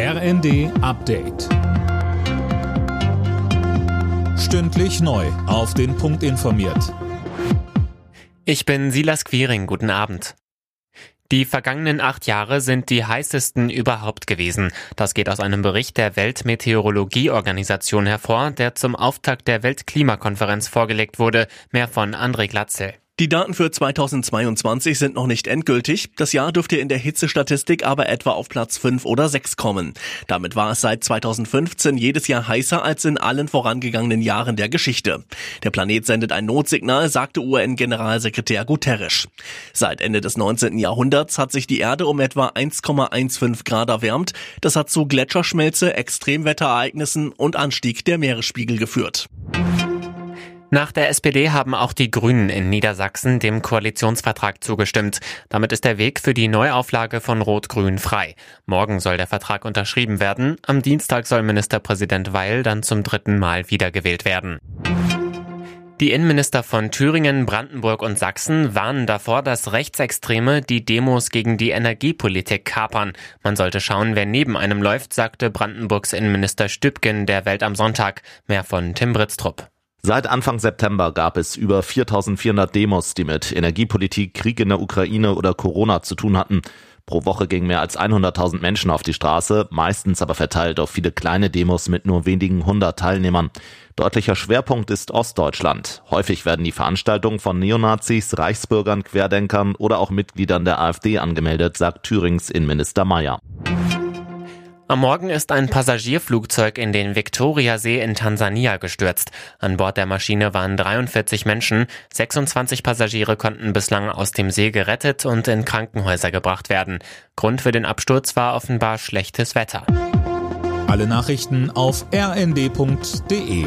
RND Update. Stündlich neu. Auf den Punkt informiert. Ich bin Silas Quiring. Guten Abend. Die vergangenen acht Jahre sind die heißesten überhaupt gewesen. Das geht aus einem Bericht der Weltmeteorologieorganisation hervor, der zum Auftakt der Weltklimakonferenz vorgelegt wurde. Mehr von André Glatzel. Die Daten für 2022 sind noch nicht endgültig. Das Jahr dürfte in der Hitzestatistik aber etwa auf Platz 5 oder 6 kommen. Damit war es seit 2015 jedes Jahr heißer als in allen vorangegangenen Jahren der Geschichte. Der Planet sendet ein Notsignal, sagte UN-Generalsekretär Guterres. Seit Ende des 19. Jahrhunderts hat sich die Erde um etwa 1,15 Grad erwärmt. Das hat zu Gletscherschmelze, Extremwetterereignissen und Anstieg der Meeresspiegel geführt. Nach der SPD haben auch die Grünen in Niedersachsen dem Koalitionsvertrag zugestimmt. Damit ist der Weg für die Neuauflage von Rot-Grün frei. Morgen soll der Vertrag unterschrieben werden. Am Dienstag soll Ministerpräsident Weil dann zum dritten Mal wiedergewählt werden. Die Innenminister von Thüringen, Brandenburg und Sachsen warnen davor, dass Rechtsextreme die Demos gegen die Energiepolitik kapern. Man sollte schauen, wer neben einem läuft, sagte Brandenburgs Innenminister Stübgen der Welt am Sonntag. Mehr von Tim Britztrup. Seit Anfang September gab es über 4400 Demos, die mit Energiepolitik, Krieg in der Ukraine oder Corona zu tun hatten. Pro Woche gingen mehr als 100.000 Menschen auf die Straße, meistens aber verteilt auf viele kleine Demos mit nur wenigen hundert Teilnehmern. Deutlicher Schwerpunkt ist Ostdeutschland. Häufig werden die Veranstaltungen von Neonazis, Reichsbürgern, Querdenkern oder auch Mitgliedern der AfD angemeldet, sagt Thürings Innenminister Mayer. Am Morgen ist ein Passagierflugzeug in den Viktoriasee in Tansania gestürzt. An Bord der Maschine waren 43 Menschen. 26 Passagiere konnten bislang aus dem See gerettet und in Krankenhäuser gebracht werden. Grund für den Absturz war offenbar schlechtes Wetter. Alle Nachrichten auf rnd.de